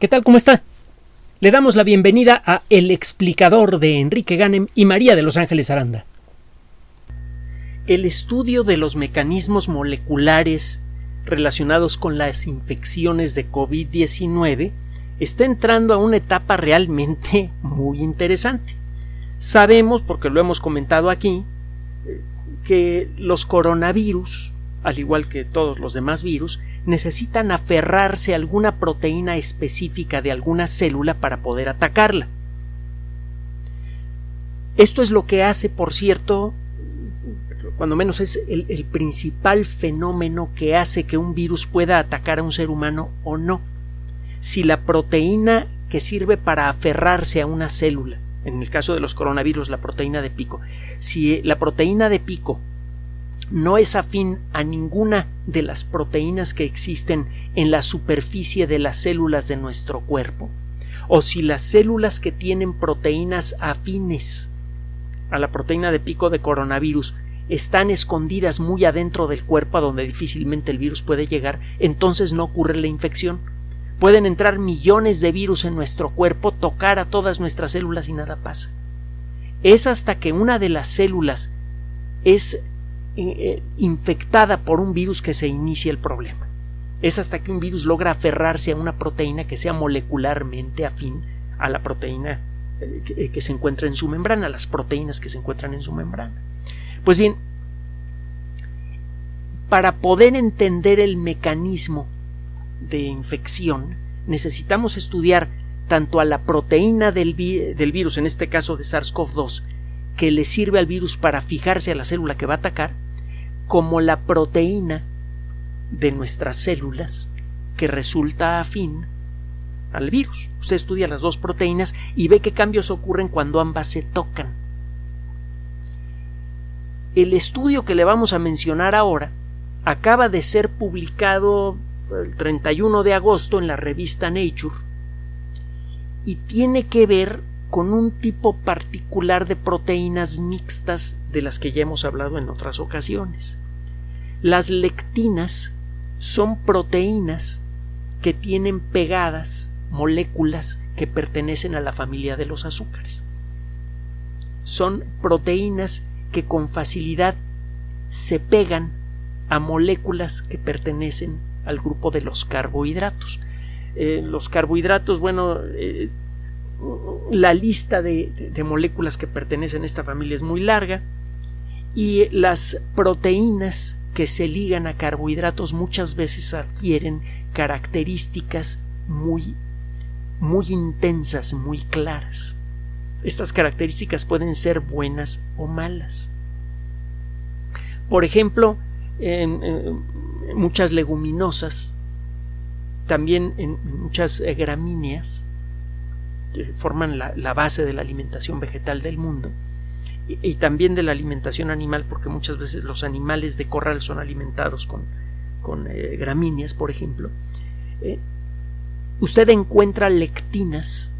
¿Qué tal? ¿Cómo está? Le damos la bienvenida a El explicador de Enrique Ganem y María de Los Ángeles Aranda. El estudio de los mecanismos moleculares relacionados con las infecciones de COVID-19 está entrando a una etapa realmente muy interesante. Sabemos, porque lo hemos comentado aquí, que los coronavirus, al igual que todos los demás virus, necesitan aferrarse a alguna proteína específica de alguna célula para poder atacarla. Esto es lo que hace, por cierto, cuando menos es el, principal fenómeno que hace que un virus pueda atacar a un ser humano o no. Si la proteína que sirve para aferrarse a una célula, en el caso de los coronavirus, la proteína de pico, si la proteína de pico no es afín a ninguna de las proteínas que existen en la superficie de las células de nuestro cuerpo, o si las células que tienen proteínas afines a la proteína de pico de coronavirus están escondidas muy adentro del cuerpo a donde difícilmente el virus puede llegar, entonces no ocurre la infección. Pueden entrar millones de virus en nuestro cuerpo, tocar a todas nuestras células y nada pasa. Es hasta que una de las células es infectada por un virus que se inicia el problema. Es hasta que un virus logra aferrarse a una proteína que sea molecularmente afín a la proteína eh, que, se encuentra en su membrana, las proteínas que se encuentran en su membrana. Pues bien, para poder entender el mecanismo de infección, necesitamos estudiar tanto a la proteína del, del virus, en este caso de SARS-CoV-2, que le sirve al virus para fijarse a la célula que va a atacar, como la proteína de nuestras células que resulta afín al virus. Usted estudia las dos proteínas y ve qué cambios ocurren cuando ambas se tocan. El estudio que le vamos a mencionar ahora acaba de ser publicado el 31 de agosto en la revista Nature y tiene que ver con un tipo particular de proteínas mixtas de las que ya hemos hablado en otras ocasiones. Las lectinas son proteínas que tienen pegadas moléculas que pertenecen a la familia de los azúcares. Son proteínas que con facilidad se pegan a moléculas que pertenecen al grupo de los carbohidratos. Eh, los carbohidratos, bueno, eh, la lista de, moléculas que pertenecen a esta familia es muy larga y las proteínas que se ligan a carbohidratos muchas veces adquieren características muy muy intensas, muy claras. Estas características pueden ser buenas o malas. Por ejemplo, en, muchas leguminosas, también en muchas gramíneas, forman la, base de la alimentación vegetal del mundo y, también de la alimentación animal porque muchas veces los animales de corral son alimentados con, con eh, gramíneas por ejemplo eh, usted encuentra lectinas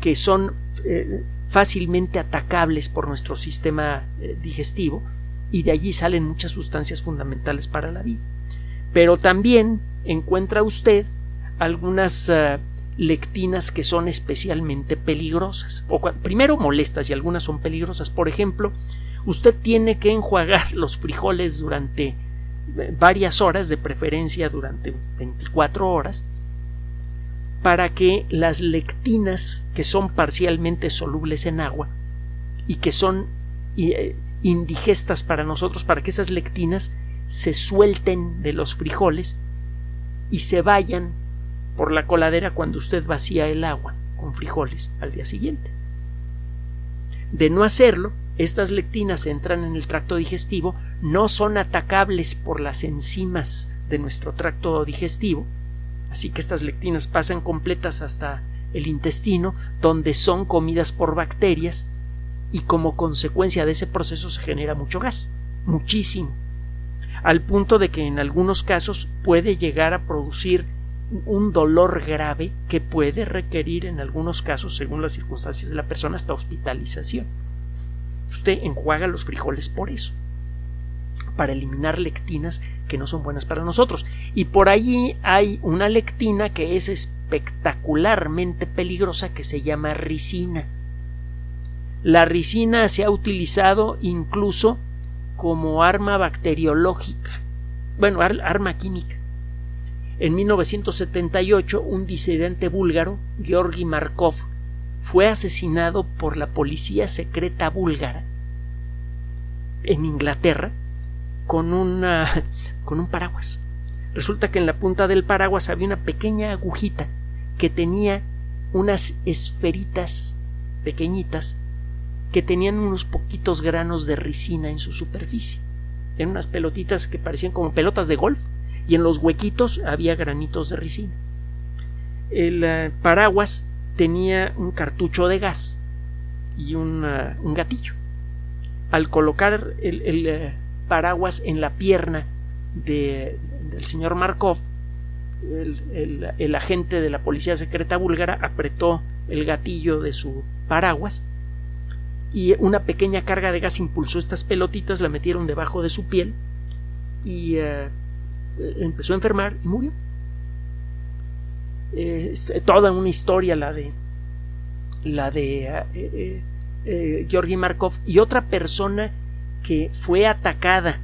que son eh, fácilmente atacables por nuestro sistema digestivo y de allí salen muchas sustancias fundamentales para la vida. Pero también encuentra usted algunas lectinas que son especialmente peligrosas. O primero molestas y algunas son peligrosas. Por ejemplo, usted tiene que enjuagar los frijoles durante eh, varias horas, de preferencia durante 24 horas, para que las lectinas que son parcialmente solubles en agua y que son eh, indigestas para nosotros, para que esas lectinas se suelten de los frijoles y se vayan por la coladera cuando usted vacía el agua con frijoles al día siguiente. De no hacerlo, estas lectinas entran en el tracto digestivo, no son atacables por las enzimas de nuestro tracto digestivo, así que estas lectinas pasan completas hasta el intestino, donde son comidas por bacterias y como consecuencia de ese proceso se genera mucho gas, muchísimo, al punto de que en algunos casos puede llegar a producir un dolor grave que puede requerir en algunos casos, según las circunstancias de la persona, hasta hospitalización. Usted enjuaga los frijoles por eso, para eliminar lectinas que no son buenas para nosotros. Y por allí hay una lectina que es espectacularmente peligrosa que se llama ricina. La ricina se ha utilizado incluso como arma bacteriológica, bueno, arma química. En 1978, un disidente búlgaro, Georgi Markov, fue asesinado por la policía secreta búlgara en Inglaterra con, una, con un paraguas. Resulta que en la punta del paraguas había una pequeña agujita que tenía unas esferitas pequeñitas que tenían unos poquitos granos de ricina en su superficie. Eran unas pelotitas que parecían como pelotas de golf y en los huequitos había granitos de ricina. El eh, paraguas tenía un cartucho de gas y un, eh, gatillo. Al colocar el, eh, paraguas en la pierna del señor Markov, el, agente de la policía secreta búlgara apretó el gatillo de su paraguas y una pequeña carga de gas impulsó estas pelotitas, la metieron debajo de su piel y eh, empezó a enfermar y murió. Es toda una historia la de la de eh, eh, Georgi Markov y otra persona que fue atacada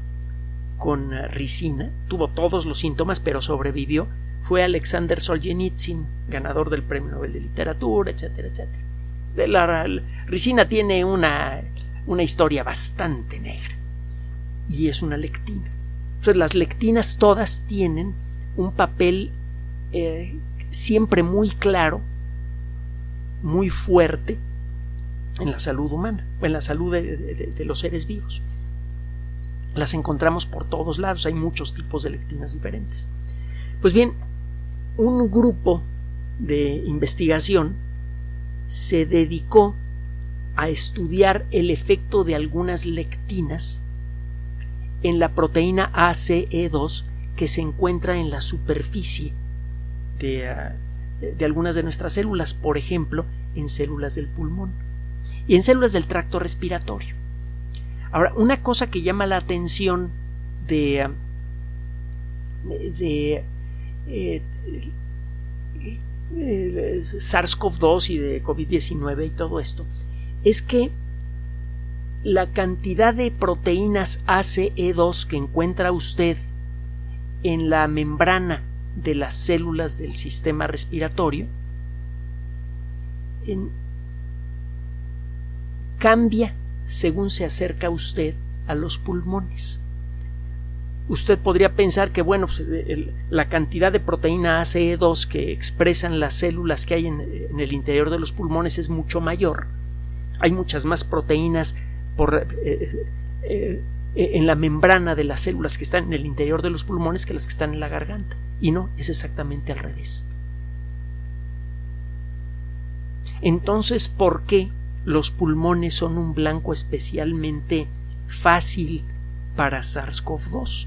con ricina, tuvo todos los síntomas, pero sobrevivió, fue Alexander Solzhenitsyn, ganador del Premio Nobel de Literatura, etcétera, etcétera. La, ricina tiene una, una historia bastante negra y es una lectina. Entonces, las lectinas todas tienen un papel eh, siempre muy claro, muy fuerte en la salud humana, en la salud de los seres vivos. Las encontramos por todos lados, hay muchos tipos de lectinas diferentes. Pues bien, un grupo de investigación se dedicó a estudiar el efecto de algunas lectinas en la proteína ACE2 que se encuentra en la superficie de, ah, de, algunas de nuestras células, por ejemplo, en células del pulmón y en células del tracto respiratorio. Ahora, una cosa que llama la atención de, de, eh, SARS-CoV-2 y de COVID-19 y todo esto es que la cantidad de proteínas ACE2 que encuentra usted en la membrana de las células del sistema respiratorio cambia según se acerca usted a los pulmones. Usted podría pensar que, bueno, pues, la cantidad de proteína ACE2 que expresan las células que hay en, el interior de los pulmones es mucho mayor. Hay muchas más proteínas por, eh, eh, eh, en la membrana de las células que están en el interior de los pulmones que las que están en la garganta. Y no, es exactamente al revés. Entonces, ¿por qué los pulmones son un blanco especialmente fácil para SARS-CoV-2.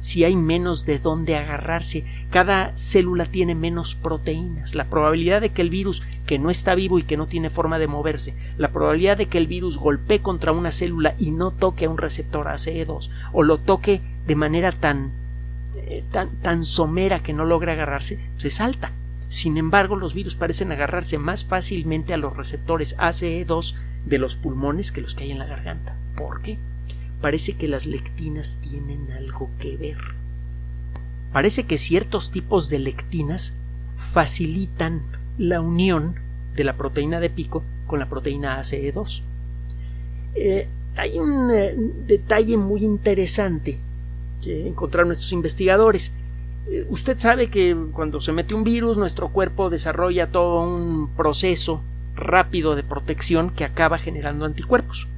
Si hay menos de dónde agarrarse, cada célula tiene menos proteínas. La probabilidad de que el virus, que no está vivo y que no tiene forma de moverse, la probabilidad de que el virus golpee contra una célula y no toque a un receptor ACE2 o lo toque de manera tan, eh, tan, tan somera que no logre agarrarse, se pues salta. Sin embargo, los virus parecen agarrarse más fácilmente a los receptores ACE2 de los pulmones que los que hay en la garganta. ¿Por qué? Parece que las lectinas tienen algo que ver. Parece que ciertos tipos de lectinas facilitan la unión de la proteína de pico con la proteína ACE2. Eh, hay un eh, detalle muy interesante que encontraron nuestros investigadores. Eh, usted sabe que cuando se mete un virus, nuestro cuerpo desarrolla todo un proceso rápido de protección que acaba generando anticuerpos.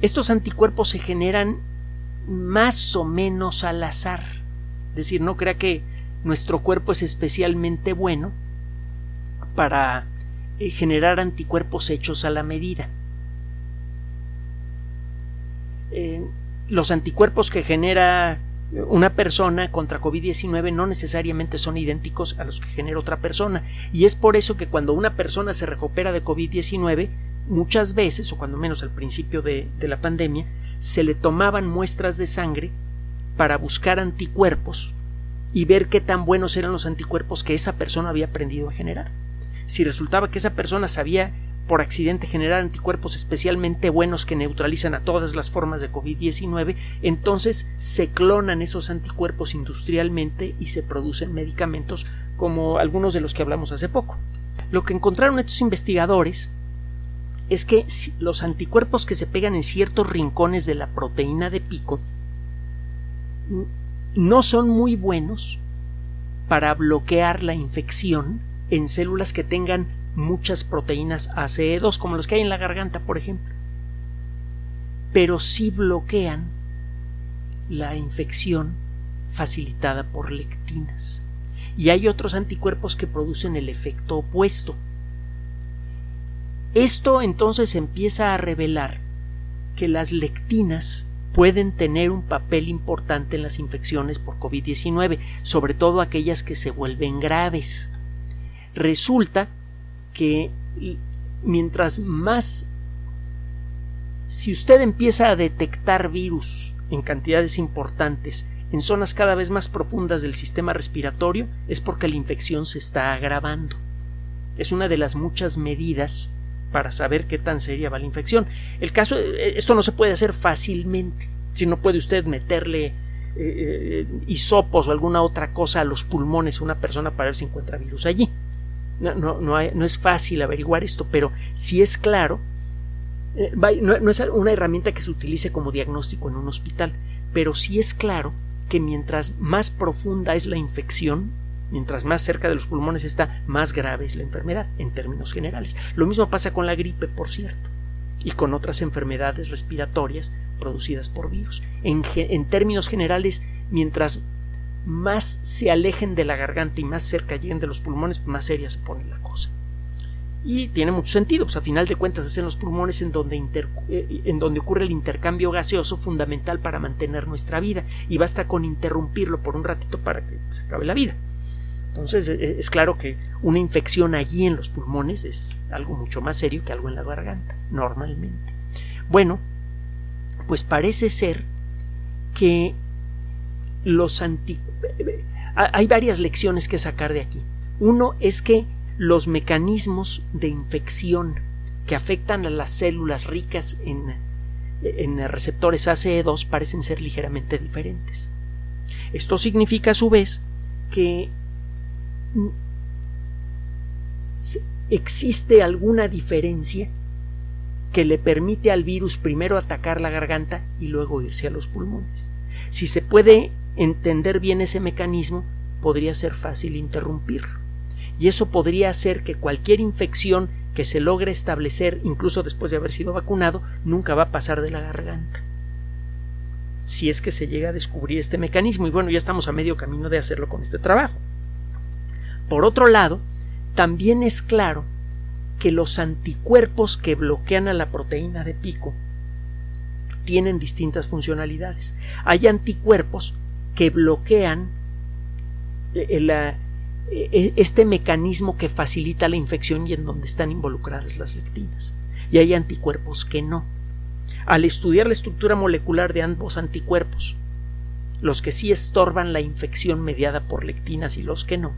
Estos anticuerpos se generan más o menos al azar. Es decir, no crea que nuestro cuerpo es especialmente bueno para eh, generar anticuerpos hechos a la medida. Eh, los anticuerpos que genera una persona contra COVID-19 no necesariamente son idénticos a los que genera otra persona. Y es por eso que cuando una persona se recupera de COVID-19, muchas veces, o cuando menos al principio de, la pandemia, se le tomaban muestras de sangre para buscar anticuerpos y ver qué tan buenos eran los anticuerpos que esa persona había aprendido a generar. Si resultaba que esa persona sabía por accidente generar anticuerpos especialmente buenos que neutralizan a todas las formas de COVID-19, entonces se clonan esos anticuerpos industrialmente y se producen medicamentos como algunos de los que hablamos hace poco. Lo que encontraron estos investigadores es que los anticuerpos que se pegan en ciertos rincones de la proteína de pico no son muy buenos para bloquear la infección en células que tengan muchas proteínas ACE2, como los que hay en la garganta, por ejemplo. Pero sí bloquean la infección facilitada por lectinas. Y hay otros anticuerpos que producen el efecto opuesto. Esto entonces empieza a revelar que las lectinas pueden tener un papel importante en las infecciones por COVID-19, sobre todo aquellas que se vuelven graves. Resulta que mientras más si usted empieza a detectar virus en cantidades importantes en zonas cada vez más profundas del sistema respiratorio es porque la infección se está agravando. Es una de las muchas medidas para saber qué tan seria va la infección. El caso, eh, esto no se puede hacer fácilmente. Si no puede usted meterle eh, eh, hisopos o alguna otra cosa a los pulmones a una persona para ver si encuentra virus allí. No, no, no, no es fácil averiguar esto, pero si es claro, no, es una herramienta que se utilice como diagnóstico en un hospital, pero sí es claro que mientras más profunda es la infección, Mientras más cerca de los pulmones está, más grave es la enfermedad, en términos generales. Lo mismo pasa con la gripe, por cierto, y con otras enfermedades respiratorias producidas por virus. En, términos generales, mientras más se alejen de la garganta y más cerca lleguen de los pulmones, más seria se pone la cosa. Y tiene mucho sentido, pues a final de cuentas es en los pulmones en donde, eh, en donde ocurre el intercambio gaseoso fundamental para mantener nuestra vida, y basta con interrumpirlo por un ratito para que se acabe la vida. Entonces e, e, es claro que una infección allí en los pulmones es algo mucho más serio que algo en la garganta, normalmente. Bueno, pues parece ser que los anti... Hay varias lecciones que sacar de aquí. Uno es que los mecanismos de infección que afectan a las células ricas en, en receptores ACE2 parecen ser ligeramente diferentes. Esto significa a su vez que existe alguna diferencia que le permite al virus primero atacar la garganta y luego irse a los pulmones. Si se puede entender bien ese mecanismo, podría ser fácil interrumpirlo. Y eso podría hacer que cualquier infección que se logre establecer, incluso después de haber sido vacunado, nunca va a pasar de la garganta. Si es que se llega a descubrir este mecanismo, y bueno, ya estamos a medio camino de hacerlo con este trabajo. Por otro lado, también es claro que los anticuerpos que bloquean a la proteína de pico tienen distintas funcionalidades. Hay anticuerpos que bloquean eh, eh, este mecanismo que facilita la infección y en donde están involucradas las lectinas. Y hay anticuerpos que no. Al estudiar la estructura molecular de ambos anticuerpos, los que sí estorban la infección mediada por lectinas y los que no,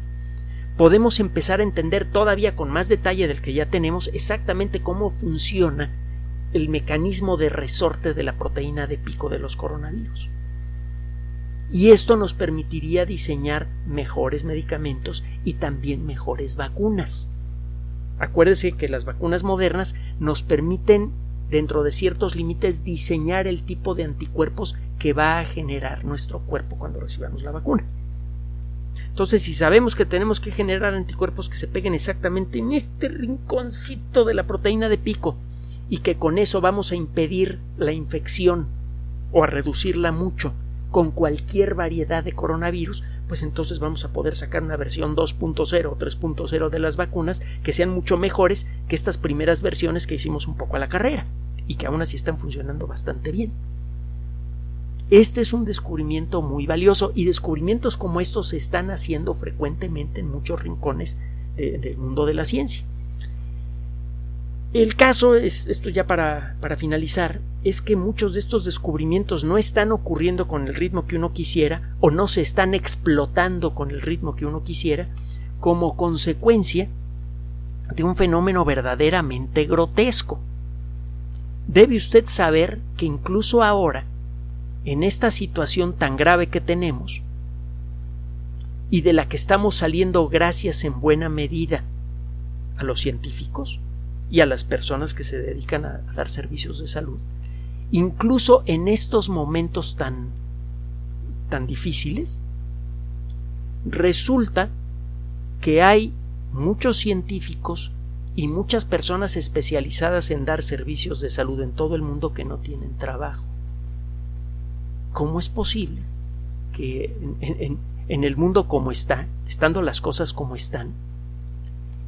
podemos empezar a entender todavía con más detalle del que ya tenemos exactamente cómo funciona el mecanismo de resorte de la proteína de pico de los coronavirus. Y esto nos permitiría diseñar mejores medicamentos y también mejores vacunas. Acuérdese que las vacunas modernas nos permiten, dentro de ciertos límites, diseñar el tipo de anticuerpos que va a generar nuestro cuerpo cuando recibamos la vacuna. Entonces, si sabemos que tenemos que generar anticuerpos que se peguen exactamente en este rinconcito de la proteína de pico y que con eso vamos a impedir la infección o a reducirla mucho con cualquier variedad de coronavirus, pues entonces vamos a poder sacar una versión 2.0 o 3.0 de las vacunas que sean mucho mejores que estas primeras versiones que hicimos un poco a la carrera y que aún así están funcionando bastante bien. Este es un descubrimiento muy valioso y descubrimientos como estos se están haciendo frecuentemente en muchos rincones del mundo de la ciencia. El caso es, esto ya para, para finalizar, es que muchos de estos descubrimientos no están ocurriendo con el ritmo que uno quisiera o no se están explotando con el ritmo que uno quisiera como consecuencia de un fenómeno verdaderamente grotesco. Debe usted saber que incluso ahora, en esta situación tan grave que tenemos, y de la que estamos saliendo gracias en buena medida a los científicos y a las personas que se dedican a, dar servicios de salud, incluso en estos momentos tan tan difíciles, resulta que hay muchos científicos y muchas personas especializadas en dar servicios de salud en todo el mundo que no tienen trabajo. ¿Cómo es posible que en, el mundo como está, estando las cosas como están,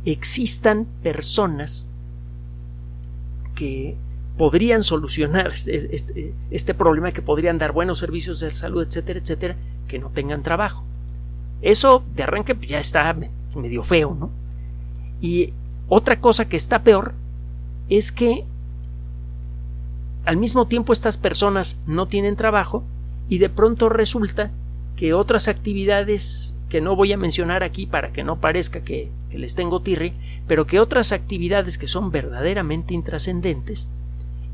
existan personas que podrían solucionar este, este, problema, que podrían dar buenos servicios de salud, etcétera, etcétera, que no tengan trabajo. Eso de arranque ya está medio feo, ¿no? Y otra cosa que está peor es que al mismo tiempo estas personas no tienen trabajo y de pronto resulta que otras actividades que no voy a mencionar aquí para que no parezca que, les tengo tirre, pero que otras actividades que son verdaderamente intrascendentes,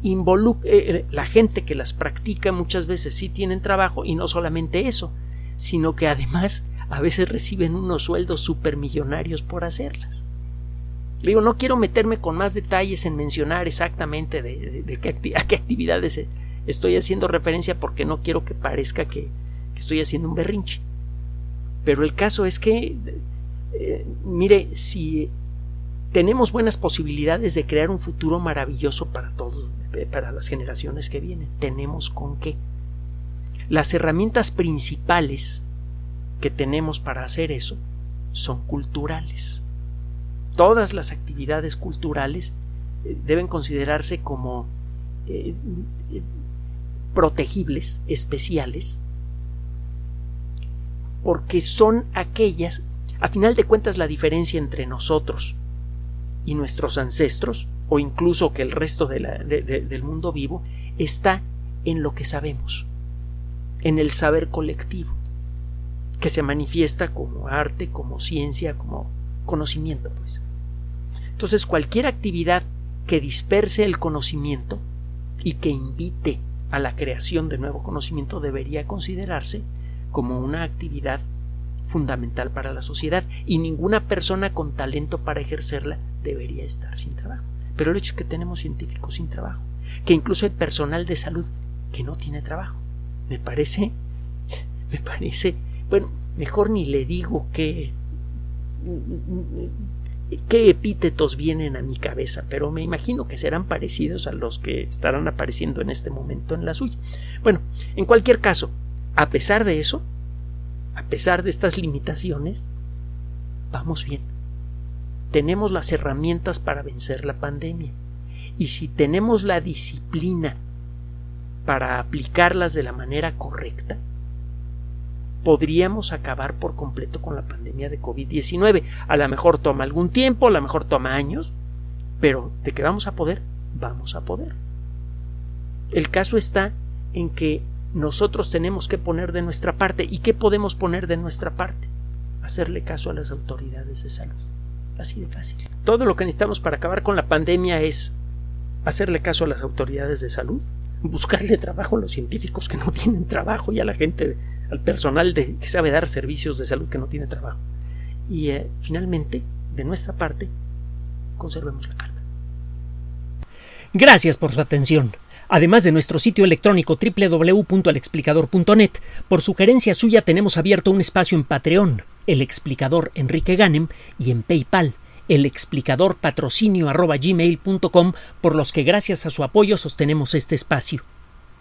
eh, eh, la gente que las practica muchas veces sí tienen trabajo y no solamente eso, sino que además a veces reciben unos sueldos supermillonarios por hacerlas. Digo, no quiero meterme con más detalles en mencionar exactamente de, qué, a qué actividades estoy haciendo referencia porque no quiero que parezca que, estoy haciendo un berrinche. Pero el caso es que, eh, mire, si tenemos buenas posibilidades de crear un futuro maravilloso para todos, eh, para las generaciones que vienen, tenemos con qué. Las herramientas principales que tenemos para hacer eso son culturales. Todas las actividades culturales eh, deben considerarse como eh, eh, protegibles, especiales, porque son aquellas, a final de cuentas la diferencia entre nosotros y nuestros ancestros, o incluso que el resto del mundo vivo, está en lo que sabemos, en el saber colectivo que se manifiesta como arte, como ciencia, como conocimiento, pues. Entonces, cualquier actividad que disperse el conocimiento y que invite a la creación de nuevo conocimiento debería considerarse como una actividad fundamental para la sociedad y ninguna persona con talento para ejercerla debería estar sin trabajo. Pero el hecho es que tenemos científicos sin trabajo, que incluso hay personal de salud que no tiene trabajo. Me parece, me parece bueno, mejor ni le digo qué, qué epítetos vienen a mi cabeza, pero me imagino que serán parecidos a los que estarán apareciendo en este momento en la suya. Bueno, en cualquier caso, a pesar de eso, a pesar de estas limitaciones, vamos bien. Tenemos las herramientas para vencer la pandemia. Y si tenemos la disciplina para aplicarlas de la manera correcta, podríamos acabar por completo con la pandemia de COVID-19. A lo mejor toma algún tiempo, a lo mejor toma años, pero de que vamos a poder, vamos a poder. El caso está en que nosotros tenemos que poner de nuestra parte. ¿Y qué podemos poner de nuestra parte? Hacerle caso a las autoridades de salud. Así de fácil. Todo lo que necesitamos para acabar con la pandemia es hacerle caso a las autoridades de salud, buscarle trabajo a los científicos que no tienen trabajo y a la gente al personal de, que sabe dar servicios de salud que no tiene trabajo. Y eh, finalmente, de nuestra parte, conservemos la calma. Gracias por su atención. Además de nuestro sitio electrónico www.alexplicador.net, por sugerencia suya tenemos abierto un espacio en Patreon, el explicador Enrique Ganem, y en PayPal, el explicador patrocinio por los que gracias a su apoyo sostenemos este espacio.